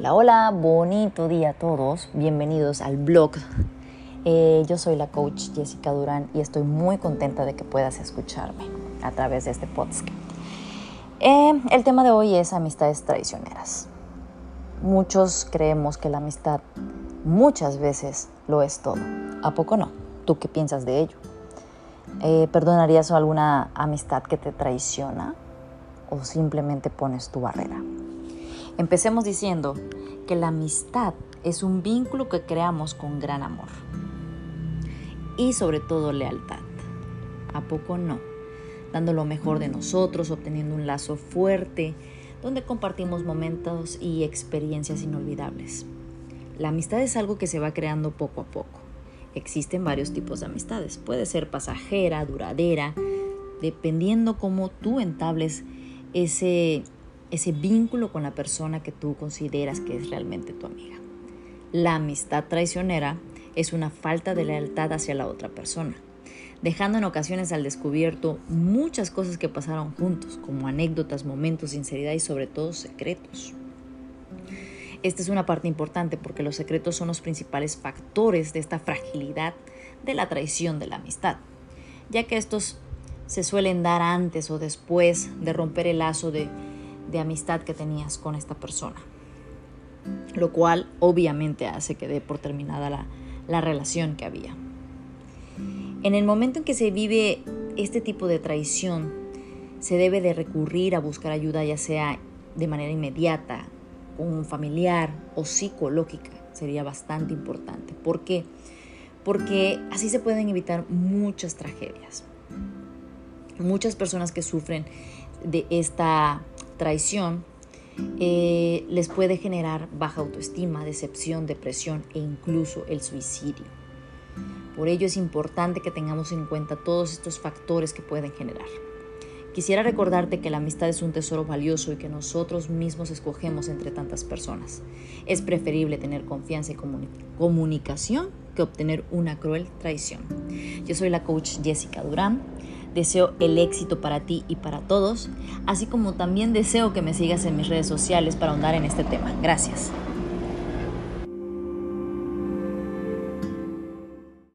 Hola, hola, bonito día a todos. Bienvenidos al blog. Eh, yo soy la coach Jessica Durán y estoy muy contenta de que puedas escucharme a través de este podcast. Eh, el tema de hoy es amistades traicioneras. Muchos creemos que la amistad muchas veces lo es todo. ¿A poco no? ¿Tú qué piensas de ello? Eh, ¿Perdonarías alguna amistad que te traiciona o simplemente pones tu barrera? Empecemos diciendo que la amistad es un vínculo que creamos con gran amor y sobre todo lealtad. ¿A poco no? Dando lo mejor de nosotros, obteniendo un lazo fuerte donde compartimos momentos y experiencias inolvidables. La amistad es algo que se va creando poco a poco. Existen varios tipos de amistades. Puede ser pasajera, duradera, dependiendo cómo tú entables ese ese vínculo con la persona que tú consideras que es realmente tu amiga. La amistad traicionera es una falta de lealtad hacia la otra persona, dejando en ocasiones al descubierto muchas cosas que pasaron juntos, como anécdotas, momentos, sinceridad y sobre todo secretos. Esta es una parte importante porque los secretos son los principales factores de esta fragilidad de la traición de la amistad, ya que estos se suelen dar antes o después de romper el lazo de de amistad que tenías con esta persona. Lo cual obviamente hace que dé por terminada la, la relación que había. En el momento en que se vive este tipo de traición, se debe de recurrir a buscar ayuda ya sea de manera inmediata, con un familiar o psicológica. Sería bastante importante. ¿Por qué? Porque así se pueden evitar muchas tragedias. Muchas personas que sufren de esta traición eh, les puede generar baja autoestima, decepción, depresión e incluso el suicidio. Por ello es importante que tengamos en cuenta todos estos factores que pueden generar. Quisiera recordarte que la amistad es un tesoro valioso y que nosotros mismos escogemos entre tantas personas. Es preferible tener confianza y comunicación que obtener una cruel traición. Yo soy la coach Jessica Durán Deseo el éxito para ti y para todos, así como también deseo que me sigas en mis redes sociales para ahondar en este tema. Gracias.